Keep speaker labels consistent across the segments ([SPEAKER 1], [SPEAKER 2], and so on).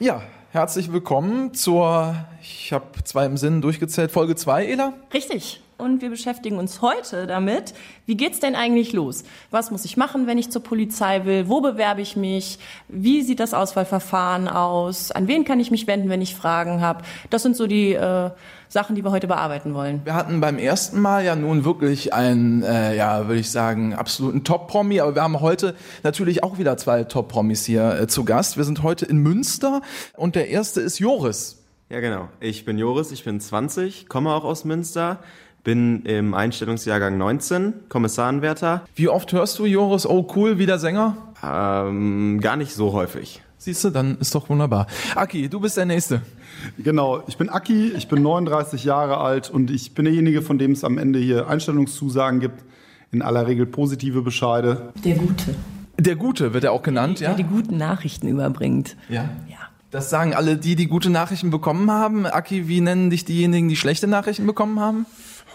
[SPEAKER 1] Ja, herzlich willkommen zur, ich habe zwei im Sinn durchgezählt, Folge 2, Ela?
[SPEAKER 2] Richtig. Und wir beschäftigen uns heute damit, wie geht's denn eigentlich los? Was muss ich machen, wenn ich zur Polizei will? Wo bewerbe ich mich? Wie sieht das Auswahlverfahren aus? An wen kann ich mich wenden, wenn ich Fragen habe? Das sind so die äh, Sachen, die wir heute bearbeiten wollen.
[SPEAKER 1] Wir hatten beim ersten Mal ja nun wirklich einen, äh, ja, würde ich sagen, absoluten Top-Promi, aber wir haben heute natürlich auch wieder zwei Top-Promis hier äh, zu Gast. Wir sind heute in Münster und der erste ist Joris.
[SPEAKER 3] Ja, genau. Ich bin Joris, ich bin 20, komme auch aus Münster bin im Einstellungsjahrgang 19, Kommissarenwärter.
[SPEAKER 1] Wie oft hörst du Joris, oh cool, wieder Sänger?
[SPEAKER 3] Ähm, gar nicht so häufig.
[SPEAKER 1] Siehst du, dann ist doch wunderbar. Aki, du bist der Nächste.
[SPEAKER 4] Genau, ich bin Aki, ich bin 39 Jahre alt und ich bin derjenige, von dem es am Ende hier Einstellungszusagen gibt. In aller Regel positive Bescheide.
[SPEAKER 2] Der Gute.
[SPEAKER 1] Der Gute wird er auch genannt,
[SPEAKER 2] ja? Der die guten Nachrichten überbringt.
[SPEAKER 1] Ja. Ja. Das sagen alle die, die gute Nachrichten bekommen haben. Aki, wie nennen dich diejenigen, die schlechte Nachrichten bekommen haben?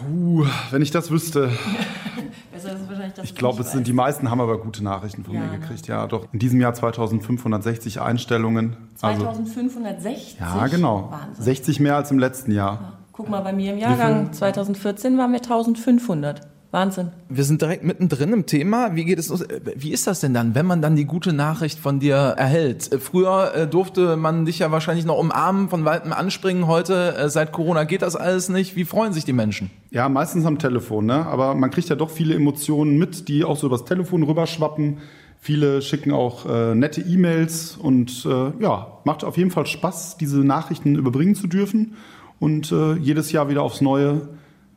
[SPEAKER 4] Uh, wenn ich das wüsste. ich glaube, es sind die meisten haben aber gute Nachrichten von ja, mir ne? gekriegt. Ja, doch. In diesem Jahr 2560 Einstellungen.
[SPEAKER 2] 2560?
[SPEAKER 4] Also, ja, genau. Wahnsinn. 60 mehr als im letzten Jahr.
[SPEAKER 2] Guck mal, bei mir im Jahrgang 2014 waren wir 1500. Wahnsinn.
[SPEAKER 1] Wir sind direkt mittendrin im Thema. Wie geht es Wie ist das denn dann, wenn man dann die gute Nachricht von dir erhält? Früher äh, durfte man dich ja wahrscheinlich noch umarmen, von weitem anspringen. Heute, äh, seit Corona geht das alles nicht. Wie freuen sich die Menschen?
[SPEAKER 4] Ja, meistens am Telefon, ne? Aber man kriegt ja doch viele Emotionen mit, die auch so übers Telefon rüberschwappen. Viele schicken auch äh, nette E-Mails und äh, ja, macht auf jeden Fall Spaß, diese Nachrichten überbringen zu dürfen und äh, jedes Jahr wieder aufs Neue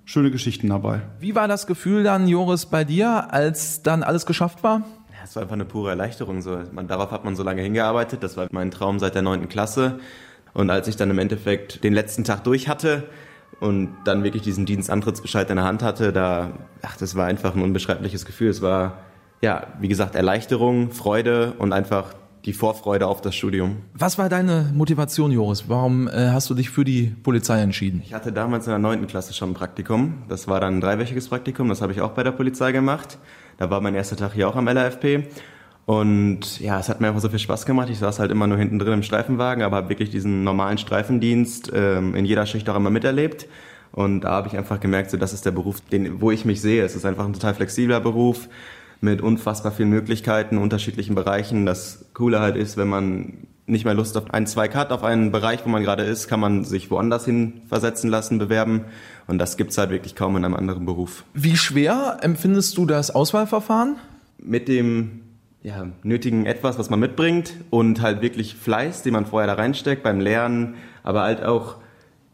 [SPEAKER 4] schöne Geschichten dabei.
[SPEAKER 1] Wie war das Gefühl dann, Joris, bei dir, als dann alles geschafft war?
[SPEAKER 3] Ja, es war einfach eine pure Erleichterung. So. Man, darauf hat man so lange hingearbeitet. Das war mein Traum seit der neunten Klasse. Und als ich dann im Endeffekt den letzten Tag durch hatte und dann wirklich diesen Dienstantrittsbescheid in der Hand hatte, da, ach, das war einfach ein unbeschreibliches Gefühl. Es war, ja, wie gesagt, Erleichterung, Freude und einfach die Vorfreude auf das Studium.
[SPEAKER 1] Was war deine Motivation, Joris? Warum äh, hast du dich für die Polizei entschieden?
[SPEAKER 3] Ich hatte damals in der neunten Klasse schon ein Praktikum. Das war dann ein dreiwöchiges Praktikum. Das habe ich auch bei der Polizei gemacht. Da war mein erster Tag hier auch am LAFP. Und ja, es hat mir einfach so viel Spaß gemacht. Ich saß halt immer nur hinten drin im Streifenwagen, aber habe wirklich diesen normalen Streifendienst ähm, in jeder Schicht auch immer miterlebt. Und da habe ich einfach gemerkt, so das ist der Beruf, den, wo ich mich sehe. Es ist einfach ein total flexibler Beruf mit unfassbar vielen Möglichkeiten, unterschiedlichen Bereichen. Das Coole halt ist, wenn man nicht mehr Lust auf einen Zweig hat, auf einen Bereich, wo man gerade ist, kann man sich woanders hin versetzen lassen, bewerben. Und das gibt's halt wirklich kaum in einem anderen Beruf.
[SPEAKER 1] Wie schwer empfindest du das Auswahlverfahren?
[SPEAKER 3] Mit dem ja, nötigen Etwas, was man mitbringt und halt wirklich Fleiß, den man vorher da reinsteckt beim Lernen, aber halt auch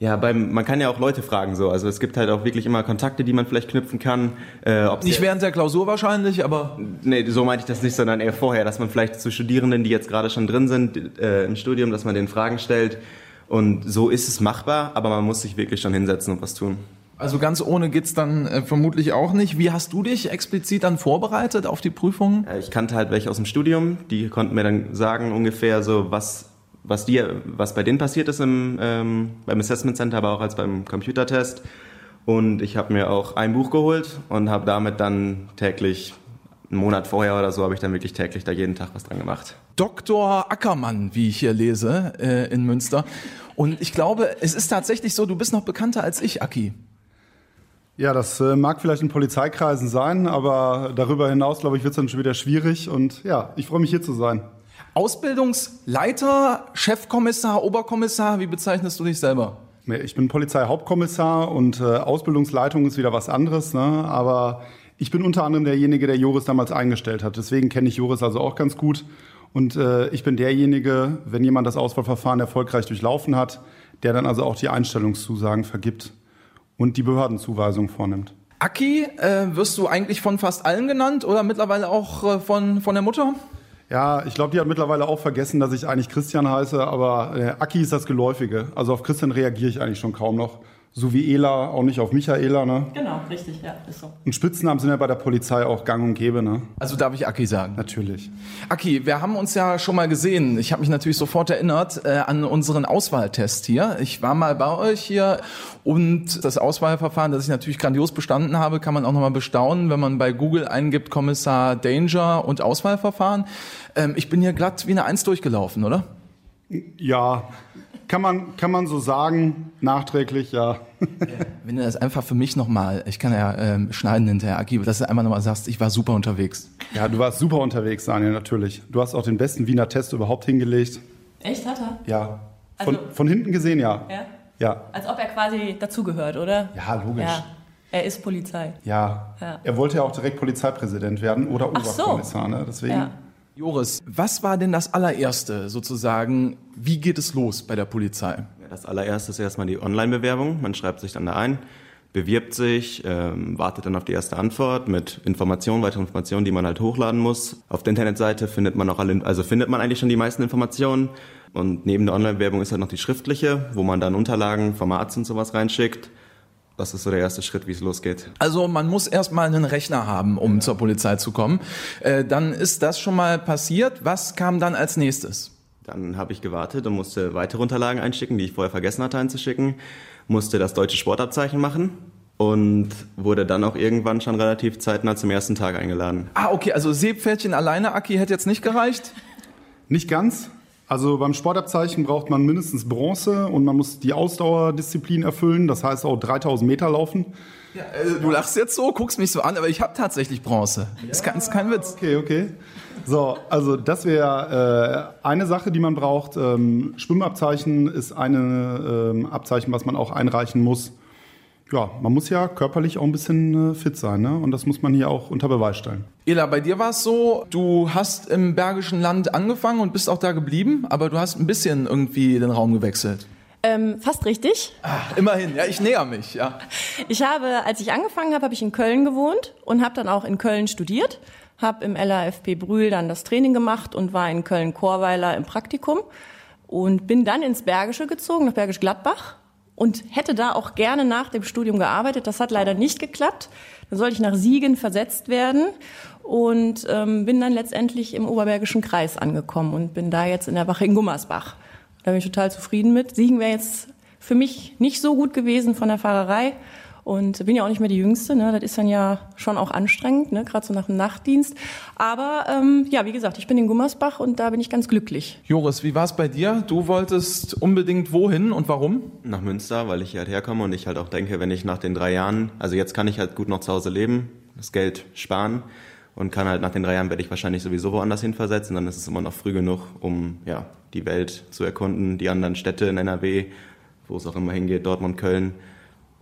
[SPEAKER 3] ja, beim, man kann ja auch Leute fragen so. Also es gibt halt auch wirklich immer Kontakte, die man vielleicht knüpfen kann.
[SPEAKER 1] Äh, nicht während der Klausur wahrscheinlich, aber.
[SPEAKER 3] Nee, so meinte ich das nicht, sondern eher vorher, dass man vielleicht zu Studierenden, die jetzt gerade schon drin sind äh, im Studium, dass man denen Fragen stellt. Und so ist es machbar, aber man muss sich wirklich schon hinsetzen und was tun.
[SPEAKER 1] Also ganz ohne geht's dann äh, vermutlich auch nicht. Wie hast du dich explizit dann vorbereitet auf die Prüfungen?
[SPEAKER 3] Ja, ich kannte halt welche aus dem Studium, die konnten mir dann sagen ungefähr so, was was, die, was bei denen passiert ist im, ähm, beim Assessment Center, aber auch als beim Computertest. Und ich habe mir auch ein Buch geholt und habe damit dann täglich, einen Monat vorher oder so, habe ich dann wirklich täglich da jeden Tag was dran gemacht.
[SPEAKER 1] Dr. Ackermann, wie ich hier lese, äh, in Münster. Und ich glaube, es ist tatsächlich so, du bist noch bekannter als ich, Aki.
[SPEAKER 4] Ja, das äh, mag vielleicht in Polizeikreisen sein, aber darüber hinaus, glaube ich, wird es dann schon wieder schwierig. Und ja, ich freue mich hier zu sein.
[SPEAKER 1] Ausbildungsleiter, Chefkommissar, Oberkommissar, wie bezeichnest du dich selber?
[SPEAKER 4] Ich bin Polizeihauptkommissar und äh, Ausbildungsleitung ist wieder was anderes, ne? aber ich bin unter anderem derjenige, der Joris damals eingestellt hat. Deswegen kenne ich Joris also auch ganz gut. Und äh, ich bin derjenige, wenn jemand das Auswahlverfahren erfolgreich durchlaufen hat, der dann also auch die Einstellungszusagen vergibt und die Behördenzuweisung vornimmt.
[SPEAKER 1] Aki, äh, wirst du eigentlich von fast allen genannt oder mittlerweile auch äh, von, von der Mutter?
[SPEAKER 4] Ja, ich glaube, die hat mittlerweile auch vergessen, dass ich eigentlich Christian heiße, aber äh, Aki ist das Geläufige. Also auf Christian reagiere ich eigentlich schon kaum noch. So wie Ela, auch nicht auf Michaela, ne?
[SPEAKER 2] Genau, richtig, ja, ist so.
[SPEAKER 4] Und Spitznamen sind ja bei der Polizei auch gang und gäbe, ne?
[SPEAKER 1] Also darf ich Aki sagen?
[SPEAKER 4] Natürlich.
[SPEAKER 1] Aki, wir haben uns ja schon mal gesehen. Ich habe mich natürlich sofort erinnert äh, an unseren Auswahltest hier. Ich war mal bei euch hier und das Auswahlverfahren, das ich natürlich grandios bestanden habe, kann man auch nochmal bestaunen, wenn man bei Google eingibt Kommissar Danger und Auswahlverfahren. Ähm, ich bin hier glatt wie eine Eins durchgelaufen, oder?
[SPEAKER 4] Ja, kann man, kann man so sagen, nachträglich, ja.
[SPEAKER 1] Wenn du das einfach für mich nochmal, ich kann ja ähm, schneiden hinterher, Aki, dass du einmal nochmal sagst, ich war super unterwegs.
[SPEAKER 4] Ja, du warst super unterwegs, Daniel, natürlich. Du hast auch den besten Wiener Test überhaupt hingelegt.
[SPEAKER 2] Echt, hat er?
[SPEAKER 4] Ja. Von,
[SPEAKER 2] Also-
[SPEAKER 4] von hinten gesehen, ja.
[SPEAKER 2] Ja?
[SPEAKER 4] Ja.
[SPEAKER 2] Als ob er quasi dazugehört, oder?
[SPEAKER 4] Ja, logisch.
[SPEAKER 2] Ja. Er ist Polizei.
[SPEAKER 4] Ja.
[SPEAKER 2] Ja.
[SPEAKER 4] Er wollte ja auch direkt Polizeipräsident werden oder
[SPEAKER 2] Ach so.
[SPEAKER 4] Oberkommissar, ne? Deswegen.
[SPEAKER 2] Ja.
[SPEAKER 1] Joris, was war denn das allererste sozusagen? Wie geht es los bei der Polizei?
[SPEAKER 3] Das allererste ist erstmal die Online-Bewerbung. Man schreibt sich dann da ein, bewirbt sich, ähm, wartet dann auf die erste Antwort mit Informationen, weitere Informationen, die man halt hochladen muss. Auf der Internetseite findet man auch alle, also findet man eigentlich schon die meisten Informationen. Und neben der Online-Bewerbung ist halt noch die schriftliche, wo man dann Unterlagen vom Arzt und sowas reinschickt. Das ist so der erste Schritt, wie es losgeht.
[SPEAKER 1] Also man muss erstmal einen Rechner haben, um zur Polizei zu kommen. Äh, dann ist das schon mal passiert. Was kam dann als nächstes?
[SPEAKER 3] Dann habe ich gewartet und musste weitere Unterlagen einschicken, die ich vorher vergessen hatte einzuschicken. Musste das deutsche Sportabzeichen machen und wurde dann auch irgendwann schon relativ zeitnah zum ersten Tag eingeladen.
[SPEAKER 1] Ah, okay, also Seepferdchen alleine, Aki, hätte jetzt nicht gereicht?
[SPEAKER 4] Nicht ganz. Also beim Sportabzeichen braucht man mindestens Bronze und man muss die Ausdauerdisziplin erfüllen, das heißt auch 3000 Meter laufen.
[SPEAKER 1] Ja, äh, du lachst jetzt so, guckst mich so an, aber ich habe tatsächlich Bronze. Ist, kein, ist kein Witz.
[SPEAKER 4] Okay, okay. So, also das wäre äh, eine Sache, die man braucht. Ähm, Schwimmabzeichen ist eine ähm, Abzeichen, was man auch einreichen muss. Ja, man muss ja körperlich auch ein bisschen äh, fit sein, ne? Und das muss man hier auch unter Beweis stellen.
[SPEAKER 1] Ela, bei dir war es so, du hast im Bergischen Land angefangen und bist auch da geblieben, aber du hast ein bisschen irgendwie den Raum gewechselt.
[SPEAKER 2] Ähm, fast richtig.
[SPEAKER 1] Ah, immerhin, ja, ich näher mich, ja.
[SPEAKER 2] Ich habe, als ich angefangen habe, habe ich in Köln gewohnt und habe dann auch in Köln studiert. Habe im LAFP Brühl dann das Training gemacht und war in Köln-Chorweiler im Praktikum. Und bin dann ins Bergische gezogen, nach Bergisch Gladbach. Und hätte da auch gerne nach dem Studium gearbeitet. Das hat leider nicht geklappt. Dann sollte ich nach Siegen versetzt werden und ähm, bin dann letztendlich im Oberbergischen Kreis angekommen und bin da jetzt in der Wache in Gummersbach. Da bin ich total zufrieden mit. Siegen wäre jetzt für mich nicht so gut gewesen von der Fahrerei. Und bin ja auch nicht mehr die Jüngste, ne? das ist dann ja schon auch anstrengend, ne? gerade so nach dem Nachtdienst. Aber ähm, ja, wie gesagt, ich bin in Gummersbach und da bin ich ganz glücklich.
[SPEAKER 1] Joris, wie war es bei dir? Du wolltest unbedingt wohin und warum?
[SPEAKER 3] Nach Münster, weil ich hier halt herkomme und ich halt auch denke, wenn ich nach den drei Jahren, also jetzt kann ich halt gut noch zu Hause leben, das Geld sparen und kann halt nach den drei Jahren werde ich wahrscheinlich sowieso woanders hin versetzen, dann ist es immer noch früh genug, um ja die Welt zu erkunden, die anderen Städte in NRW, wo es auch immer hingeht, Dortmund, Köln,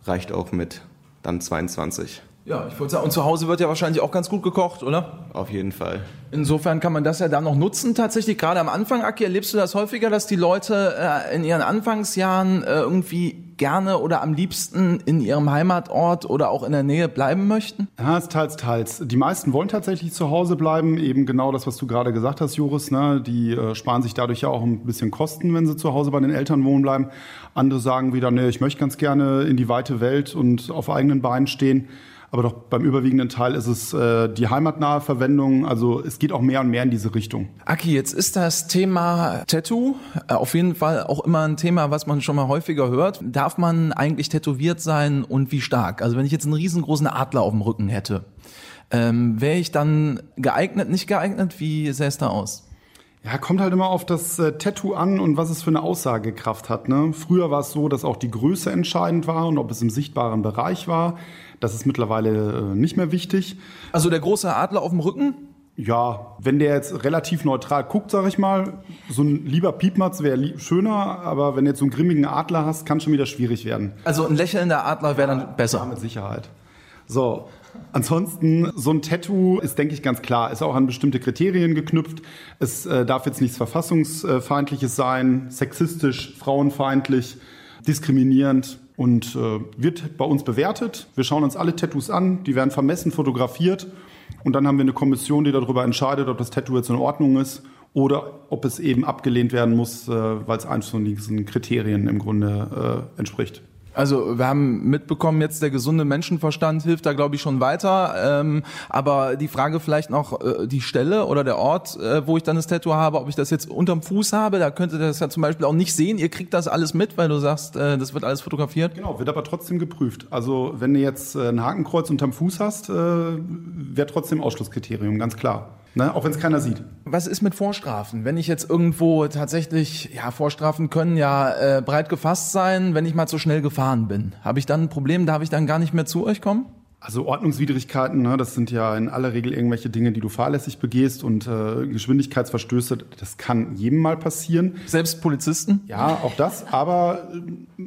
[SPEAKER 3] reicht auch mit dann 22.
[SPEAKER 1] Ja, ich wollte sagen, und zu Hause wird ja wahrscheinlich auch ganz gut gekocht, oder?
[SPEAKER 3] Auf jeden Fall.
[SPEAKER 1] Insofern kann man das ja dann noch nutzen. Tatsächlich, gerade am Anfang, Aki, erlebst du das häufiger, dass die Leute äh, in ihren Anfangsjahren äh, irgendwie gerne oder am liebsten in ihrem Heimatort oder auch in der Nähe bleiben möchten?
[SPEAKER 4] Ja, ist teils, teils. Die meisten wollen tatsächlich zu Hause bleiben. Eben genau das, was du gerade gesagt hast, Joris. Ne? Die äh, sparen sich dadurch ja auch ein bisschen Kosten, wenn sie zu Hause bei den Eltern wohnen bleiben. Andere sagen wieder, nee, ich möchte ganz gerne in die weite Welt und auf eigenen Beinen stehen. Aber doch beim überwiegenden Teil ist es äh, die heimatnahe Verwendung. Also es geht auch mehr und mehr in diese Richtung.
[SPEAKER 1] Aki, jetzt ist das Thema Tattoo äh, auf jeden Fall auch immer ein Thema, was man schon mal häufiger hört. Darf man eigentlich tätowiert sein und wie stark? Also wenn ich jetzt einen riesengroßen Adler auf dem Rücken hätte, ähm, wäre ich dann geeignet, nicht geeignet? Wie sähe es da aus?
[SPEAKER 4] Ja, kommt halt immer auf das äh, Tattoo an und was es für eine Aussagekraft hat. Ne? Früher war es so, dass auch die Größe entscheidend war und ob es im sichtbaren Bereich war. Das ist mittlerweile äh, nicht mehr wichtig.
[SPEAKER 1] Also der große Adler auf dem Rücken?
[SPEAKER 4] Ja, wenn der jetzt relativ neutral guckt, sag ich mal, so ein lieber Piepmatz wäre li schöner, aber wenn du jetzt so einen grimmigen Adler hast, kann schon wieder schwierig werden.
[SPEAKER 1] Also ein lächelnder Adler wäre dann
[SPEAKER 4] Ja,
[SPEAKER 1] besser.
[SPEAKER 4] mit Sicherheit. So, ansonsten, so ein Tattoo ist, denke ich, ganz klar, ist auch an bestimmte Kriterien geknüpft. Es äh, darf jetzt nichts Verfassungsfeindliches sein, sexistisch, frauenfeindlich, diskriminierend und äh, wird bei uns bewertet. Wir schauen uns alle Tattoos an, die werden vermessen fotografiert und dann haben wir eine Kommission, die darüber entscheidet, ob das Tattoo jetzt in Ordnung ist oder ob es eben abgelehnt werden muss, äh, weil es eins von diesen Kriterien im Grunde äh, entspricht.
[SPEAKER 1] Also wir haben mitbekommen, jetzt der gesunde Menschenverstand hilft da, glaube ich, schon weiter. Ähm, aber die Frage vielleicht noch äh, die Stelle oder der Ort, äh, wo ich dann das Tattoo habe, ob ich das jetzt unterm Fuß habe, da könnte das ja zum Beispiel auch nicht sehen. Ihr kriegt das alles mit, weil du sagst, äh, das wird alles fotografiert.
[SPEAKER 4] Genau, wird aber trotzdem geprüft. Also wenn du jetzt äh, ein Hakenkreuz unterm Fuß hast, äh, wäre trotzdem Ausschlusskriterium, ganz klar. Ne? Auch wenn es keiner sieht.
[SPEAKER 1] Was ist mit Vorstrafen? Wenn ich jetzt irgendwo tatsächlich, ja, Vorstrafen können ja äh, breit gefasst sein, wenn ich mal zu schnell gefahren bin. Habe ich dann ein Problem, darf ich dann gar nicht mehr zu euch kommen?
[SPEAKER 4] Also Ordnungswidrigkeiten, ne, das sind ja in aller Regel irgendwelche Dinge, die du fahrlässig begehst und äh, Geschwindigkeitsverstöße, das kann jedem mal passieren.
[SPEAKER 1] Selbst Polizisten?
[SPEAKER 4] Ja, auch das. Aber äh,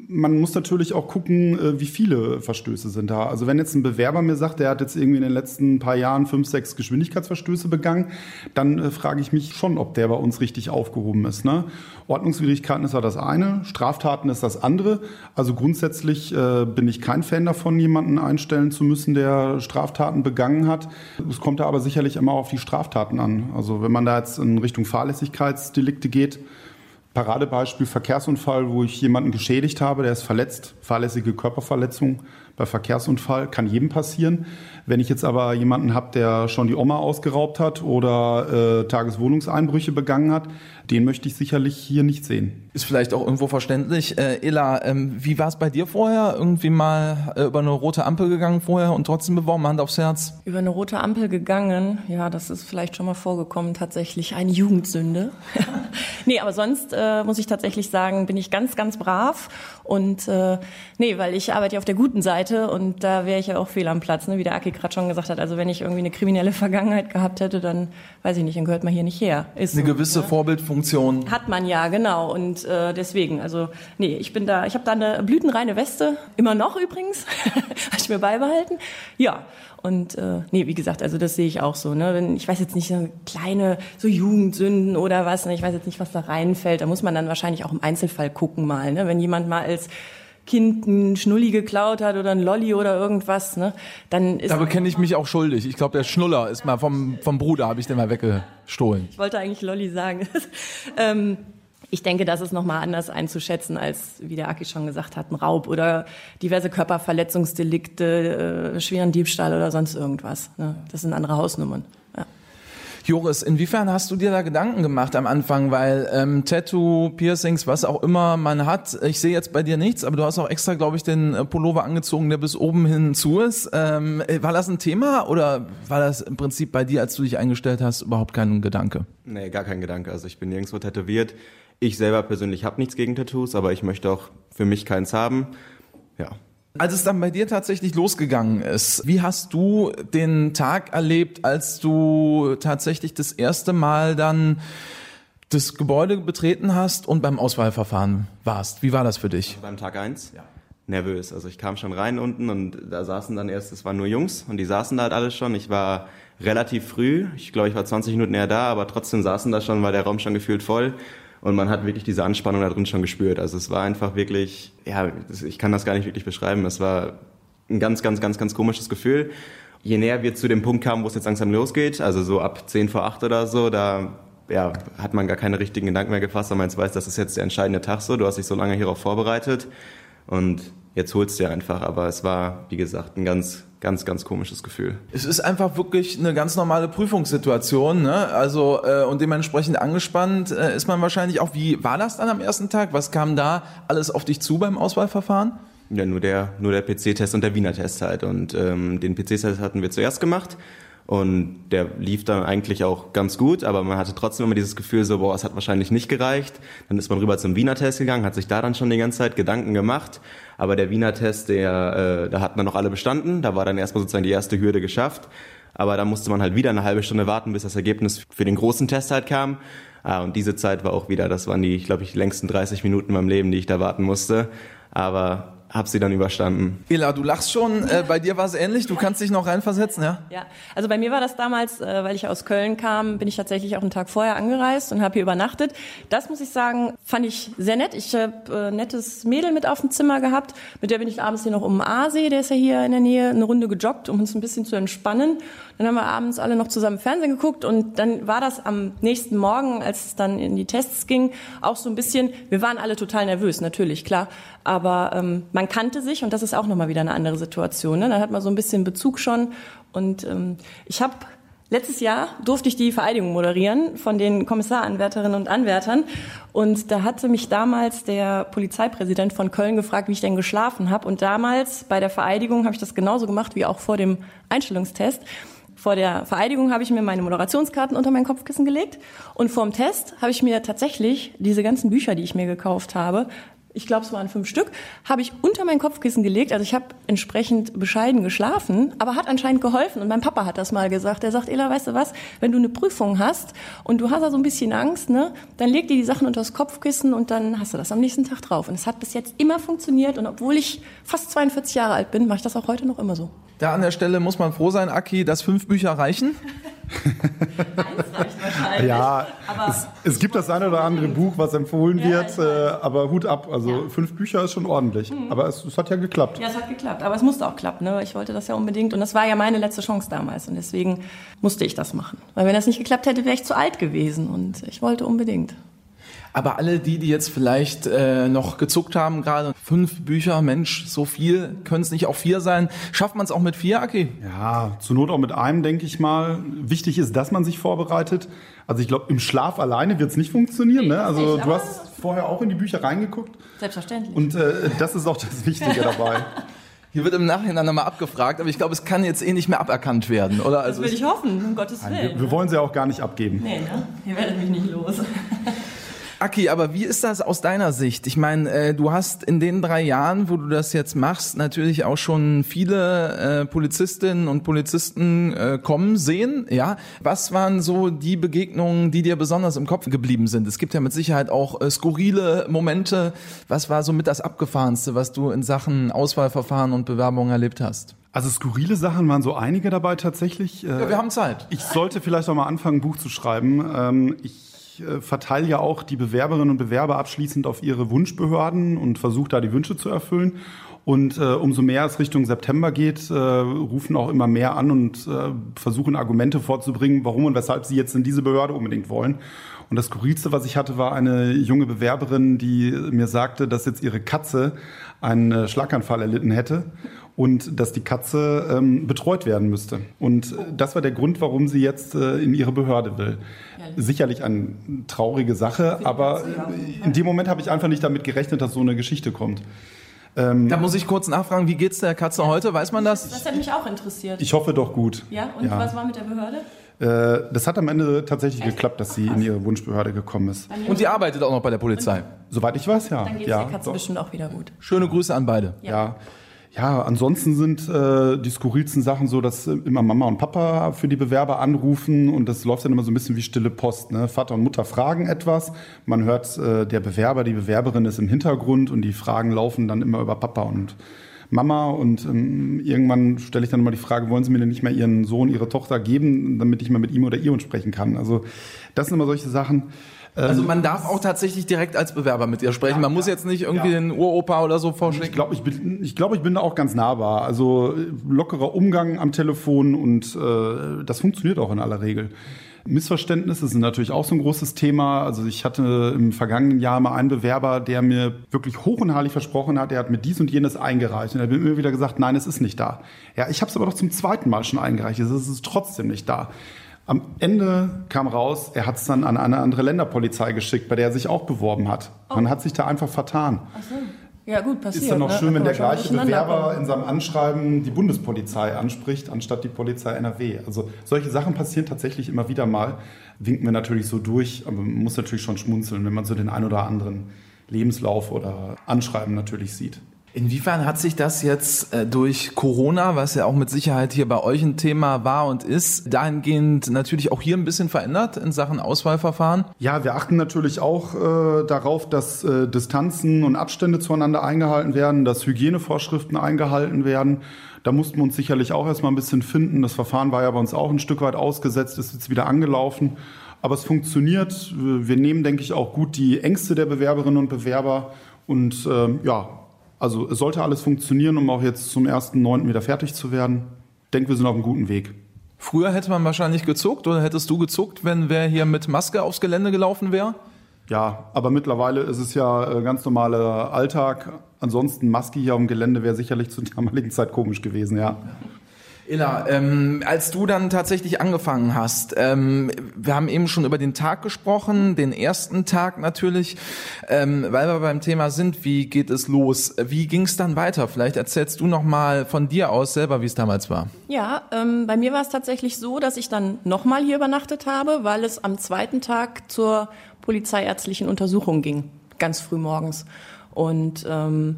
[SPEAKER 4] man muss natürlich auch gucken, äh, wie viele Verstöße sind da. Also wenn jetzt ein Bewerber mir sagt, der hat jetzt irgendwie in den letzten paar Jahren fünf, sechs Geschwindigkeitsverstöße begangen, dann äh, frage ich mich schon, ob der bei uns richtig aufgehoben ist. Ne? Ordnungswidrigkeiten ist ja das eine, Straftaten ist das andere. Also grundsätzlich äh, bin ich kein Fan davon, jemanden einstellen zu müssen, der Straftaten begangen hat. Es kommt da aber sicherlich immer auf die Straftaten an. Also wenn man da jetzt in Richtung Fahrlässigkeitsdelikte geht, Paradebeispiel Verkehrsunfall, wo ich jemanden geschädigt habe, der ist verletzt, fahrlässige Körperverletzung bei Verkehrsunfall kann jedem passieren. Wenn ich jetzt aber jemanden habe, der schon die Oma ausgeraubt hat oder äh, Tageswohnungseinbrüche begangen hat, den möchte ich sicherlich hier nicht sehen.
[SPEAKER 1] Ist vielleicht auch irgendwo verständlich. Äh, Ela, ähm, wie war es bei dir vorher? Irgendwie mal äh, über eine rote Ampel gegangen vorher und trotzdem beworben, Hand aufs Herz?
[SPEAKER 2] Über eine rote Ampel gegangen, ja, das ist vielleicht schon mal vorgekommen, tatsächlich eine Jugendsünde. nee, aber sonst äh, muss ich tatsächlich sagen, bin ich ganz, ganz brav und äh, nee, weil ich arbeite ja auf der guten Seite und da wäre ich ja auch fehl am Platz, ne? wie der Aki gerade schon gesagt hat. Also wenn ich irgendwie eine kriminelle Vergangenheit gehabt hätte, dann weiß ich nicht, dann gehört man hier nicht her.
[SPEAKER 1] Ist eine so, gewisse ne? Vorbildfunktion.
[SPEAKER 2] Hat man ja, genau. Und äh, deswegen, also nee, ich bin da, ich habe da eine blütenreine Weste, immer noch übrigens, habe ich mir beibehalten. Ja, und äh, nee, wie gesagt, also das sehe ich auch so. Ne? Wenn, ich weiß jetzt nicht, so kleine so Jugendsünden oder was, ne? ich weiß jetzt nicht, was da reinfällt. Da muss man dann wahrscheinlich auch im Einzelfall gucken mal. Ne? Wenn jemand mal als Kind ein Schnulli geklaut hat oder ein Lolli oder irgendwas, ne, dann ist.
[SPEAKER 1] Da bekenne ich mich auch schuldig. Ich glaube, der Schnuller ist mal vom, vom Bruder, habe ich den mal weggestohlen.
[SPEAKER 2] Ich wollte eigentlich Lolli sagen. ähm, ich denke, das ist nochmal anders einzuschätzen als, wie der Aki schon gesagt hat, ein Raub oder diverse Körperverletzungsdelikte, äh, schweren Diebstahl oder sonst irgendwas. Ne? Das sind andere Hausnummern. Ja.
[SPEAKER 1] Joris, inwiefern hast du dir da Gedanken gemacht am Anfang? Weil ähm, Tattoo, Piercings, was auch immer man hat, ich sehe jetzt bei dir nichts, aber du hast auch extra, glaube ich, den äh, Pullover angezogen, der bis oben hin zu ist. Ähm, äh, war das ein Thema oder war das im Prinzip bei dir, als du dich eingestellt hast, überhaupt kein Gedanke?
[SPEAKER 3] Nee, gar kein Gedanke. Also ich bin nirgendwo tätowiert. Ich selber persönlich habe nichts gegen Tattoos, aber ich möchte auch für mich keins haben. Ja,
[SPEAKER 1] als es dann bei dir tatsächlich losgegangen ist, wie hast du den Tag erlebt, als du tatsächlich das erste Mal dann das Gebäude betreten hast und beim Auswahlverfahren warst? Wie war das für dich?
[SPEAKER 3] Beim Tag eins? Ja. Nervös. Also ich kam schon rein unten und da saßen dann erst, es waren nur Jungs und die saßen da halt alle schon. Ich war relativ früh, ich glaube, ich war 20 Minuten eher da, aber trotzdem saßen da schon, war der Raum schon gefühlt voll. Und man hat wirklich diese Anspannung da drin schon gespürt. Also es war einfach wirklich, ja, ich kann das gar nicht wirklich beschreiben. Es war ein ganz, ganz, ganz, ganz komisches Gefühl. Je näher wir zu dem Punkt kamen, wo es jetzt langsam losgeht, also so ab 10 vor 8 oder so, da ja, hat man gar keine richtigen Gedanken mehr gefasst, weil man jetzt weiß, das ist jetzt der entscheidende Tag so. Du hast dich so lange hierauf vorbereitet und jetzt holst du ja einfach. Aber es war, wie gesagt, ein ganz, ganz, ganz komisches Gefühl.
[SPEAKER 1] Es ist einfach wirklich eine ganz normale Prüfungssituation, ne? Also äh, und dementsprechend angespannt äh, ist man wahrscheinlich auch. Wie war das dann am ersten Tag? Was kam da alles auf dich zu beim Auswahlverfahren?
[SPEAKER 3] Ja, nur der, nur der PC-Test und der Wiener Test halt. Und ähm, den PC-Test hatten wir zuerst gemacht. Und der lief dann eigentlich auch ganz gut, aber man hatte trotzdem immer dieses Gefühl so, boah, es hat wahrscheinlich nicht gereicht. Dann ist man rüber zum Wiener Test gegangen, hat sich da dann schon die ganze Zeit Gedanken gemacht. Aber der Wiener Test, der, äh, da hatten dann noch alle bestanden. Da war dann erstmal sozusagen die erste Hürde geschafft. Aber da musste man halt wieder eine halbe Stunde warten, bis das Ergebnis für den großen Test halt kam. Ah, und diese Zeit war auch wieder, das waren die, glaube ich, längsten 30 Minuten in meinem Leben, die ich da warten musste. Aber hab sie dann überstanden.
[SPEAKER 1] Ela, du lachst schon. Äh, bei dir war es ähnlich. Du kannst dich noch reinversetzen, ja?
[SPEAKER 2] Ja, also bei mir war das damals, äh, weil ich aus Köln kam, bin ich tatsächlich auch einen Tag vorher angereist und habe hier übernachtet. Das muss ich sagen, fand ich sehr nett. Ich habe äh, nettes Mädel mit auf dem Zimmer gehabt. Mit der bin ich abends hier noch um den Aasee, der ist ja hier in der Nähe, eine Runde gejoggt, um uns ein bisschen zu entspannen. Dann haben wir abends alle noch zusammen Fernsehen geguckt und dann war das am nächsten Morgen, als es dann in die Tests ging, auch so ein bisschen, wir waren alle total nervös, natürlich, klar. Aber ähm, man kannte sich und das ist auch nochmal wieder eine andere Situation. Ne? Dann hat man so ein bisschen Bezug schon. Und ähm, ich habe Letztes Jahr durfte ich die Vereidigung moderieren von den Kommissaranwärterinnen und Anwärtern. Und da hatte mich damals der Polizeipräsident von Köln gefragt, wie ich denn geschlafen habe. Und damals bei der Vereidigung habe ich das genauso gemacht wie auch vor dem Einstellungstest vor der Vereidigung habe ich mir meine Moderationskarten unter mein Kopfkissen gelegt und vorm Test habe ich mir tatsächlich diese ganzen Bücher, die ich mir gekauft habe, ich glaube, es waren fünf Stück, habe ich unter mein Kopfkissen gelegt. Also ich habe entsprechend bescheiden geschlafen, aber hat anscheinend geholfen. Und mein Papa hat das mal gesagt. Er sagt, Ella, weißt du was, wenn du eine Prüfung hast und du hast da so ein bisschen Angst, ne, dann leg dir die Sachen unter das Kopfkissen und dann hast du das am nächsten Tag drauf. Und es hat bis jetzt immer funktioniert. Und obwohl ich fast 42 Jahre alt bin, mache ich das auch heute noch immer so.
[SPEAKER 1] Da an der Stelle muss man froh sein, Aki, dass fünf Bücher reichen.
[SPEAKER 2] Eins reicht wahrscheinlich.
[SPEAKER 4] Ja,
[SPEAKER 2] aber
[SPEAKER 4] es, es gibt das eine oder andere Buch, was empfohlen
[SPEAKER 2] Ja,
[SPEAKER 4] wird, äh, aber Hut ab. Also
[SPEAKER 2] Ja. Mhm.
[SPEAKER 4] fünf Bücher ist schon ordentlich. Aber es, es hat ja geklappt.
[SPEAKER 2] Ja, es hat geklappt, aber es musste auch klappen. Ne? Ich wollte das ja unbedingt und das war ja meine letzte Chance damals und deswegen musste ich das machen. Weil wenn das nicht geklappt hätte, wäre ich zu alt gewesen und ich wollte unbedingt.
[SPEAKER 1] Aber alle die, die jetzt vielleicht äh, noch gezuckt haben, gerade fünf Bücher, Mensch, so viel, können es nicht auch vier sein? Schafft man es auch mit vier, Aki?
[SPEAKER 4] Ja, zur Not auch mit einem, denke ich mal. Wichtig ist, dass man sich vorbereitet. Also ich glaube, im Schlaf alleine wird es nicht funktionieren.
[SPEAKER 2] Nee,
[SPEAKER 4] Ne?
[SPEAKER 2] das
[SPEAKER 4] Also
[SPEAKER 2] nicht,
[SPEAKER 4] du hast vorher auch in die Bücher reingeguckt
[SPEAKER 2] Selbstverständlich.
[SPEAKER 4] und äh, das ist auch das Wichtige dabei.
[SPEAKER 1] Hier wird im Nachhinein nochmal abgefragt, aber ich glaube, es kann jetzt eh nicht mehr aberkannt werden, oder?
[SPEAKER 2] das
[SPEAKER 1] Also
[SPEAKER 2] will ich hoffen, um Gottes Willen.
[SPEAKER 4] Wir, wir wollen sie auch gar nicht abgeben.
[SPEAKER 2] nee, ne? Ihr werdet mich nicht los.
[SPEAKER 1] Aki, aber wie ist das aus deiner Sicht? Ich meine, äh, du hast in den drei Jahren, wo du das jetzt machst, natürlich auch schon viele äh, Polizistinnen und Polizisten äh, kommen sehen. Ja, was waren so die Begegnungen, die dir besonders im Kopf geblieben sind? Es gibt ja mit Sicherheit auch äh, skurrile Momente. Was war so mit das abgefahrenste, was du in Sachen Auswahlverfahren und Bewerbungen erlebt hast?
[SPEAKER 4] Also skurrile Sachen waren so einige dabei tatsächlich. Äh,
[SPEAKER 1] Ja, wir haben Zeit.
[SPEAKER 4] Ich sollte vielleicht auch mal anfangen, ein Buch zu schreiben. Ähm, ich äh, verteile ja auch die Bewerberinnen und Bewerber abschließend auf ihre Wunschbehörden und versuche da die Wünsche zu erfüllen. Und äh, umso mehr es Richtung September geht, äh, rufen auch immer mehr an und äh, versuchen Argumente vorzubringen, warum und weshalb sie jetzt in diese Behörde unbedingt wollen. Und das Skurrilste, was ich hatte, war eine junge Bewerberin, die mir sagte, dass jetzt ihre Katze einen äh, Schlaganfall erlitten hätte und dass die Katze ähm, betreut werden müsste. Und äh, das war der Grund, warum sie jetzt äh, in ihre Behörde will. Sicherlich eine traurige Sache, aber in dem Moment habe ich einfach nicht damit gerechnet, dass so eine Geschichte kommt.
[SPEAKER 1] Da muss ich kurz nachfragen, wie geht's der Katze heute? Weiß man das?
[SPEAKER 2] Das hat mich auch interessiert.
[SPEAKER 4] Ich hoffe doch gut.
[SPEAKER 2] ja, und was war mit der Behörde?
[SPEAKER 4] Äh, das hat am Ende tatsächlich geklappt, dass sie in ihre Wunschbehörde gekommen ist.
[SPEAKER 1] Und die arbeitet auch noch bei der Polizei.
[SPEAKER 4] Soweit ich weiß, ja.
[SPEAKER 2] Dann geht
[SPEAKER 4] ja,
[SPEAKER 2] der Katze
[SPEAKER 4] doch.
[SPEAKER 2] bestimmt auch wieder gut.
[SPEAKER 1] Schöne Grüße an beide.
[SPEAKER 4] Ja. Ja, ansonsten sind äh, die skurrilsten Sachen so, dass äh, immer Mama und Papa für die Bewerber anrufen und das läuft dann immer so ein bisschen wie stille Post. Ne? Vater und Mutter fragen etwas, man hört, äh, der Bewerber, die Bewerberin ist im Hintergrund und die Fragen laufen dann immer über Papa und Mama und ähm, irgendwann stelle ich dann immer die Frage, wollen Sie mir denn nicht mehr Ihren Sohn, Ihre Tochter geben, damit ich mal mit ihm oder ihr sprechen kann? Also das sind immer solche Sachen.
[SPEAKER 1] Also man darf auch tatsächlich direkt als Bewerber mit ihr sprechen. Man muss jetzt nicht irgendwie
[SPEAKER 4] Ja.
[SPEAKER 1] den Uropa oder so
[SPEAKER 4] Ich
[SPEAKER 1] vorschicken.
[SPEAKER 4] glaube, ich bin, ich glaube, ich bin da auch ganz nahbar. Also äh, lockerer Umgang am Telefon und äh, das funktioniert auch in aller Regel. Missverständnisse sind natürlich auch so ein großes Thema. Also ich hatte im vergangenen Jahr mal einen Bewerber, der mir wirklich hoch und heilig versprochen hat, er hat mir dies und jenes eingereicht. Und er hat mir immer wieder gesagt, nein, es ist nicht da. Ja, ich habe es aber doch zum zweiten Mal schon eingereicht. Es ist trotzdem nicht da. Am Ende kam raus, er hat es dann an eine andere Länderpolizei geschickt, bei der er sich auch beworben hat. Man hat sich da einfach vertan.
[SPEAKER 2] Ja, gut, passiert.
[SPEAKER 4] Ist dann noch
[SPEAKER 2] ne?
[SPEAKER 4] schön, wenn der gleiche Bewerber in seinem Anschreiben die Bundespolizei anspricht, anstatt die Polizei NRW. Also solche Sachen passieren tatsächlich immer wieder mal. Winken wir natürlich so durch, aber man muss natürlich schon schmunzeln, wenn man so den ein oder anderen Lebenslauf oder Anschreiben natürlich sieht.
[SPEAKER 1] Inwiefern hat sich das jetzt äh, durch Corona, was ja auch mit Sicherheit hier bei euch ein Thema war und ist, dahingehend natürlich auch hier ein bisschen verändert in Sachen Auswahlverfahren?
[SPEAKER 4] Ja, wir achten natürlich auch äh, darauf, dass äh, Distanzen und Abstände zueinander eingehalten werden, dass Hygienevorschriften eingehalten werden. Da mussten wir uns sicherlich auch erstmal ein bisschen finden. Das Verfahren war ja bei uns auch ein Stück weit ausgesetzt, ist jetzt wieder angelaufen. Aber es funktioniert. Wir nehmen, denke ich, auch gut die Ängste der Bewerberinnen und Bewerber. Und ähm, ja, also es sollte alles funktionieren, um auch jetzt zum 1.9. wieder fertig zu werden. Ich denke, wir sind auf einem guten Weg.
[SPEAKER 1] Früher hätte man wahrscheinlich gezuckt oder hättest du gezuckt, wenn wer hier mit Maske aufs Gelände gelaufen wäre?
[SPEAKER 4] Ja, aber mittlerweile ist es ja äh, ganz normaler Alltag. Ansonsten Maske hier am Gelände wäre sicherlich zur damaligen Zeit komisch gewesen, ja.
[SPEAKER 1] Ella, ähm, als du dann tatsächlich angefangen hast, ähm, wir haben eben schon über den Tag gesprochen, den ersten Tag natürlich, ähm, weil wir beim Thema sind, wie geht es los? Wie ging es dann weiter? Vielleicht erzählst du noch mal von dir aus selber, wie es damals war.
[SPEAKER 2] Ja, ähm, bei mir war es tatsächlich so, dass ich dann nochmal hier übernachtet habe, weil es am zweiten Tag zur polizeiärztlichen Untersuchung ging, ganz früh morgens. Und ähm,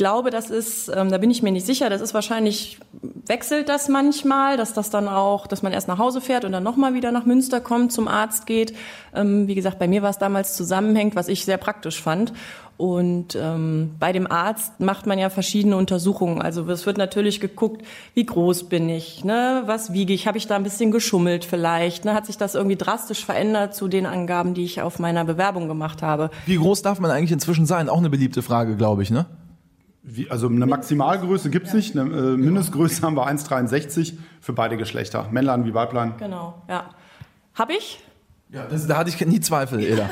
[SPEAKER 2] glaube, das ist, ähm, da bin ich mir nicht sicher, das ist wahrscheinlich, wechselt das manchmal, dass das dann auch, dass man erst nach Hause fährt und dann nochmal wieder nach Münster kommt, zum Arzt geht. Ähm, wie gesagt, bei mir war es damals zusammenhängt, was ich sehr praktisch fand. Und ähm, bei dem Arzt macht man ja verschiedene Untersuchungen. Also es wird natürlich geguckt, wie groß bin ich, ne? was wiege ich, habe ich da ein bisschen geschummelt vielleicht, ne? hat sich das irgendwie drastisch verändert zu den Angaben, die ich auf meiner Bewerbung gemacht habe.
[SPEAKER 1] Wie groß darf man eigentlich inzwischen sein? Auch eine beliebte Frage, glaube ich, ne?
[SPEAKER 4] Wie, also eine Maximalgröße gibt's nicht. Eine äh, Mindestgröße haben wir 1,63 für beide Geschlechter. Männlein wie Weiblein.
[SPEAKER 2] Genau, ja. Hab ich?
[SPEAKER 1] Ja, das, da hatte ich nie Zweifel, Eda.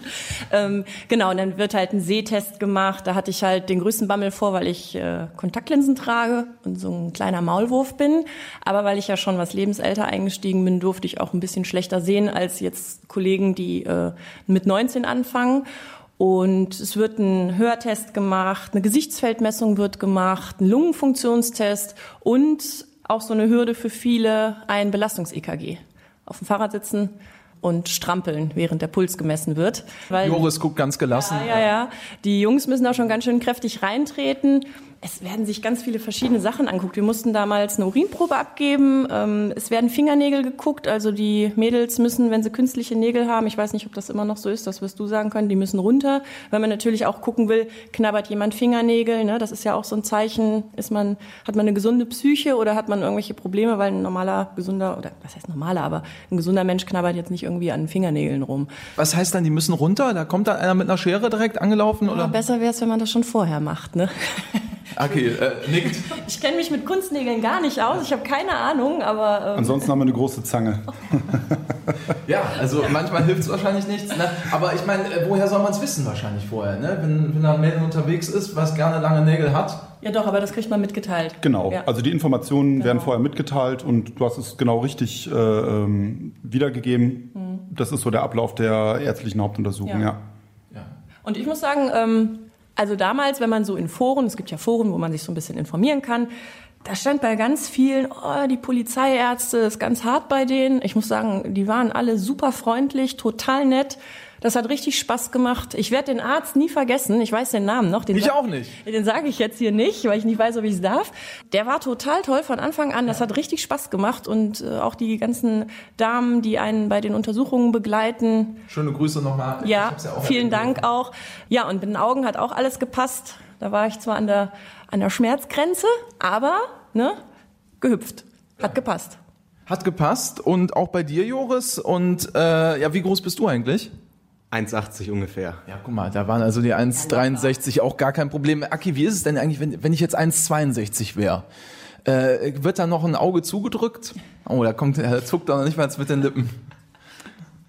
[SPEAKER 2] ähm, genau, und dann wird halt ein Sehtest gemacht. Da hatte ich halt den größten Bammel vor, weil ich äh, Kontaktlinsen trage und so ein kleiner Maulwurf bin. Aber weil ich ja schon was lebensälter eingestiegen bin, durfte ich auch ein bisschen schlechter sehen als jetzt Kollegen, die äh, mit 19 anfangen. Und es wird ein Hörtest gemacht, eine Gesichtsfeldmessung wird gemacht, ein Lungenfunktionstest und auch so eine Hürde für viele, ein Belastungs-EKG. Auf dem Fahrrad sitzen und strampeln, während der Puls gemessen wird.
[SPEAKER 1] Weil, Joris guckt ganz gelassen.
[SPEAKER 2] Ja, ja, ja. Die Jungs müssen da schon ganz schön kräftig reintreten es werden sich ganz viele verschiedene Sachen anguckt. Wir mussten damals eine Urinprobe abgeben. Ähm, es werden Fingernägel geguckt. Also die Mädels müssen, wenn sie künstliche Nägel haben, ich weiß nicht, ob das immer noch so ist, das wirst du sagen können, die müssen runter. Weil man natürlich auch gucken will, knabbert jemand Fingernägel. Ne? Das ist ja auch so ein Zeichen. Ist man, hat man eine gesunde Psyche oder hat man irgendwelche Probleme, weil ein normaler, gesunder, oder was heißt normaler, aber ein gesunder Mensch knabbert jetzt nicht irgendwie an Fingernägeln rum.
[SPEAKER 1] Was heißt dann, die müssen runter? Da kommt da einer mit einer Schere direkt angelaufen? Oder?
[SPEAKER 2] Ja, besser wäre es, wenn man das schon vorher macht. Ne?
[SPEAKER 1] Okay, äh, nickt.
[SPEAKER 2] Ich kenne mich mit Kunstnägeln gar nicht aus. Ich habe keine Ahnung, aber.
[SPEAKER 4] Ähm Ansonsten haben wir eine große Zange.
[SPEAKER 1] ja, also manchmal hilft es wahrscheinlich nichts. Ne? Aber ich meine, äh, woher soll man es wissen wahrscheinlich vorher? Ne? Wenn, wenn da ein Mädel unterwegs ist, was gerne lange Nägel hat.
[SPEAKER 2] Ja, doch, aber das kriegt man mitgeteilt.
[SPEAKER 4] Genau.
[SPEAKER 2] Ja.
[SPEAKER 4] Also die Informationen genau. werden vorher mitgeteilt und du hast es genau richtig äh, ähm, wiedergegeben. Mhm. Das ist so der Ablauf der ärztlichen Hauptuntersuchung, ja.
[SPEAKER 2] ja. Und ich muss sagen, ähm, also damals, wenn man so in Foren, es gibt ja Foren, wo man sich so ein bisschen informieren kann, da stand bei ganz vielen, oh, die Polizeiärzte ist ganz hart bei denen. Ich muss sagen, die waren alle super freundlich, total nett. Das hat richtig Spaß gemacht. Ich werde den Arzt nie vergessen. Ich weiß den Namen noch. Den
[SPEAKER 1] ich auch nicht.
[SPEAKER 2] Den sage ich jetzt hier nicht, weil ich nicht weiß, ob ich es darf. Der war total toll von Anfang an. Das hat richtig Spaß gemacht und äh, auch die ganzen Damen, die einen bei den Untersuchungen begleiten.
[SPEAKER 1] Schöne Grüße nochmal.
[SPEAKER 2] Ja, ja vielen Dank auch. Ja, und mit den Augen hat auch alles gepasst. Da war ich zwar an der an der Schmerzgrenze, aber ne, gehüpft. Hat gepasst.
[SPEAKER 1] Hat gepasst und auch bei dir, Joris. Und äh, ja, wie groß bist du eigentlich?
[SPEAKER 3] 1,80 ungefähr.
[SPEAKER 1] Ja, guck mal, da waren also die 1,63 auch gar kein Problem. Aki, wie ist es denn eigentlich, wenn, wenn ich jetzt 1,62 wäre? Äh, wird da noch ein Auge zugedrückt? Oh, da kommt, er zuckt doch noch nicht mal mit den Lippen.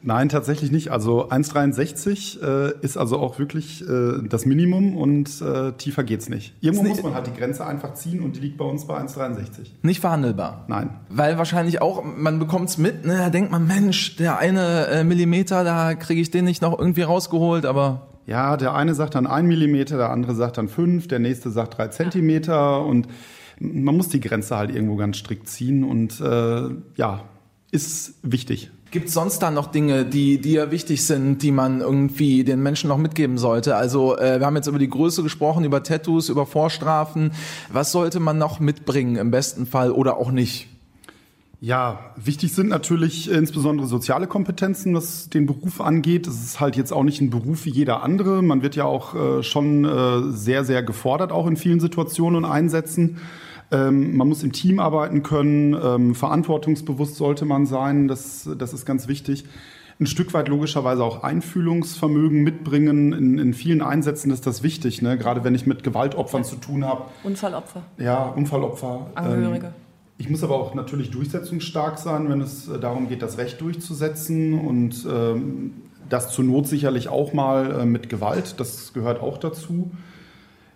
[SPEAKER 4] Nein, tatsächlich nicht. Also 1,63 äh, ist also auch wirklich äh, das Minimum und äh, tiefer geht's nicht. Irgendwo muss man halt die Grenze einfach ziehen und die liegt bei uns bei 1,63.
[SPEAKER 1] Nicht verhandelbar?
[SPEAKER 4] Nein.
[SPEAKER 1] Weil wahrscheinlich auch, man bekommt's mit, ne, da denkt man, Mensch, der eine äh, Millimeter, da kriege ich den nicht noch irgendwie rausgeholt, aber...
[SPEAKER 4] Ja, der eine sagt dann ein Millimeter, der andere sagt dann fünf, der nächste sagt drei Zentimeter und man muss die Grenze halt irgendwo ganz strikt ziehen und äh, ja, ist wichtig.
[SPEAKER 1] Gibt es sonst da noch Dinge, die dir wichtig sind, die man irgendwie den Menschen noch mitgeben sollte? Also äh, wir haben jetzt über die Größe gesprochen, über Tattoos, über Vorstrafen. Was sollte man noch mitbringen im besten Fall oder auch nicht?
[SPEAKER 4] Ja, wichtig sind natürlich insbesondere soziale Kompetenzen, was den Beruf angeht. Es ist halt jetzt auch nicht ein Beruf wie jeder andere. Man wird ja auch äh, schon äh, sehr, sehr gefordert, auch in vielen Situationen und Einsätzen. Ähm, man muss im Team arbeiten können, ähm, verantwortungsbewusst sollte man sein, das, das ist ganz wichtig. Ein Stück weit logischerweise auch Einfühlungsvermögen mitbringen. In, in vielen Einsätzen ist das wichtig, ne? gerade wenn ich mit Gewaltopfern zu tun habe.
[SPEAKER 2] Unfallopfer.
[SPEAKER 4] Ja, Unfallopfer.
[SPEAKER 2] Angehörige. Ähm,
[SPEAKER 4] ich muss aber auch natürlich durchsetzungsstark sein, wenn es äh, darum geht, das Recht durchzusetzen und ähm, das zur Not sicherlich auch mal äh, mit Gewalt, das gehört auch dazu.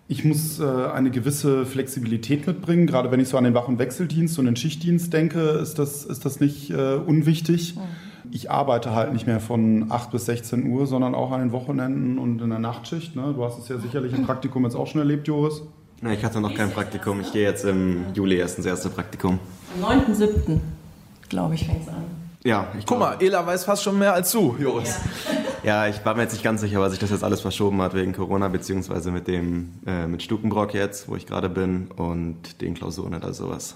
[SPEAKER 4] Ich muss äh, eine gewisse Flexibilität mitbringen. Gerade wenn ich so an den Wach- und Wechseldienst und den Schichtdienst denke, ist das, ist das nicht äh, unwichtig. Ich arbeite halt nicht mehr von 8 bis 16 Uhr, sondern auch an den Wochenenden und in der Nachtschicht. Ne? Du hast es ja sicherlich im Praktikum jetzt auch schon erlebt, Joris.
[SPEAKER 3] Na, ich hatte noch kein Praktikum. Ich gehe jetzt im Juli erst ins erste Praktikum.
[SPEAKER 2] Am 9.7., glaube ich, fängt es an.
[SPEAKER 3] Ja, ich
[SPEAKER 1] Guck mal,
[SPEAKER 3] glaube-
[SPEAKER 1] Ela weiß fast schon mehr als du, Joris.
[SPEAKER 3] Ja, ich war mir jetzt nicht ganz sicher, weil sich das jetzt alles verschoben hat wegen Corona, beziehungsweise mit dem, äh, mit Stukenbrock jetzt, wo ich gerade bin, und den Klausuren oder sowas.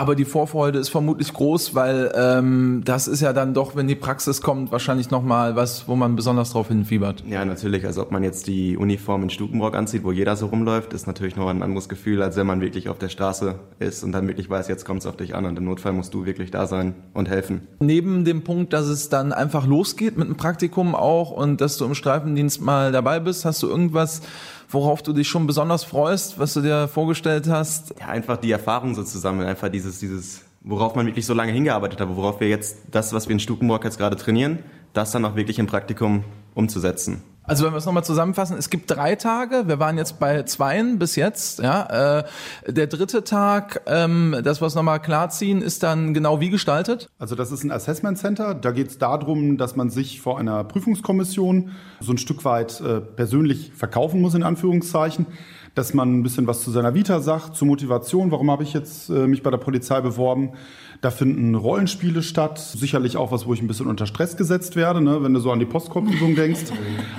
[SPEAKER 1] Aber die Vorfreude ist vermutlich groß, weil ähm, das ist ja dann doch, wenn die Praxis kommt, wahrscheinlich nochmal was, wo man besonders drauf hinfiebert.
[SPEAKER 3] Ja, natürlich. Also ob man jetzt die Uniform in Stukenbrock anzieht, wo jeder so rumläuft, ist natürlich noch ein anderes Gefühl, als wenn man wirklich auf der Straße ist und dann wirklich weiß, jetzt kommt es auf dich an und im Notfall musst du wirklich da sein und helfen.
[SPEAKER 1] Neben dem Punkt, dass es dann einfach losgeht mit einem Praktikum auch und dass du im Streifendienst mal dabei bist, hast du irgendwas, worauf du dich schon besonders freust, was du dir vorgestellt hast?
[SPEAKER 3] Ja, einfach die Erfahrung so zu sammeln, einfach dieses, dieses, worauf man wirklich so lange hingearbeitet hat, worauf wir jetzt das, was wir in Stukenbrock jetzt gerade trainieren, das dann auch wirklich im Praktikum umzusetzen.
[SPEAKER 1] Also wenn wir es nochmal zusammenfassen, es gibt drei Tage, wir waren jetzt bei zweien bis jetzt, ja. Äh, der dritte Tag, ähm, das was nochmal klarziehen, ist dann genau wie gestaltet?
[SPEAKER 4] Also das ist ein Assessment Center. Da geht es darum, dass man sich vor einer Prüfungskommission so ein Stück weit äh, persönlich verkaufen muss, in Anführungszeichen. Dass man ein bisschen was zu seiner Vita sagt, zur Motivation, warum habe ich jetzt äh, mich bei der Polizei beworben. Da finden Rollenspiele statt, sicherlich auch was, wo ich ein bisschen unter Stress gesetzt werde, ne? wenn du so an die Postkorbübung denkst.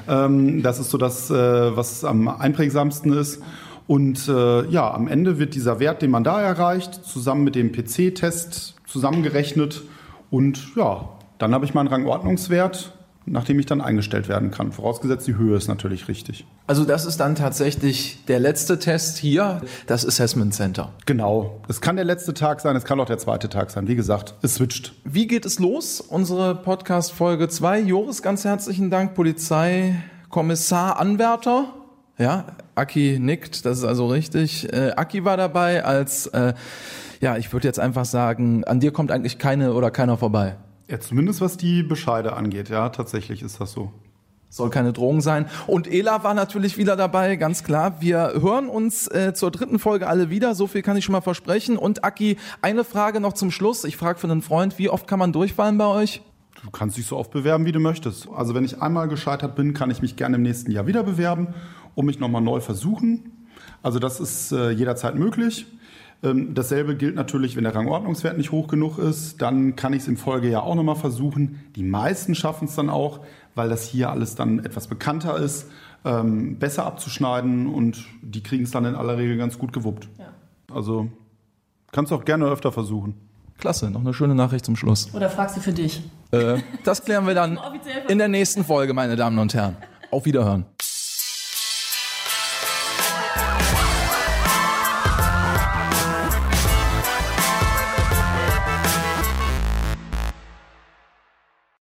[SPEAKER 4] Ähm, das ist so das, äh, was am einprägsamsten ist. Und äh, ja, am Ende wird dieser Wert, den man da erreicht, zusammen mit dem PC-Test zusammengerechnet. Und ja, dann habe ich meinen Rangordnungswert, nach dem ich dann eingestellt werden kann. Vorausgesetzt, die Höhe ist natürlich richtig.
[SPEAKER 1] Also das ist dann tatsächlich der letzte Test hier, das Assessment Center.
[SPEAKER 4] Genau. Es kann der letzte Tag sein, es kann auch der zweite Tag sein. Wie gesagt, es switcht.
[SPEAKER 1] Wie geht es los? Unsere Podcast Folge 2. Joris, ganz herzlichen Dank, Polizeikommissar Anwärter. Ja, Aki nickt, das ist also richtig. Äh, Aki war dabei als, äh, ja, ich würde jetzt einfach sagen, an dir kommt eigentlich keine oder keiner vorbei.
[SPEAKER 4] Ja, zumindest was die Bescheide angeht. Ja, tatsächlich ist das so.
[SPEAKER 1] Soll keine Drohung sein. Und Ela war natürlich wieder dabei, ganz klar. Wir hören uns äh, zur dritten Folge alle wieder. So viel kann ich schon mal versprechen. Und Aki, eine Frage noch zum Schluss. Ich frage für einen Freund, wie oft kann man durchfallen bei euch?
[SPEAKER 4] Du kannst dich so oft bewerben, wie du möchtest. Also wenn ich einmal gescheitert bin, kann ich mich gerne im nächsten Jahr wieder bewerben und mich nochmal neu versuchen. Also das ist äh, jederzeit möglich. Ähm, dasselbe gilt natürlich, wenn der Rangordnungswert nicht hoch genug ist, dann kann ich es im Folgejahr auch nochmal versuchen. Die meisten schaffen es dann auch, weil das hier alles dann etwas bekannter ist, ähm, besser abzuschneiden und die kriegen es dann in aller Regel ganz gut gewuppt. Also kannst du auch gerne öfter versuchen.
[SPEAKER 1] Klasse, noch eine schöne Nachricht zum Schluss.
[SPEAKER 2] Oder fragst du für dich?
[SPEAKER 1] Äh, das klären wir dann in der nächsten Folge, meine Damen und Herren. Auf Wiederhören.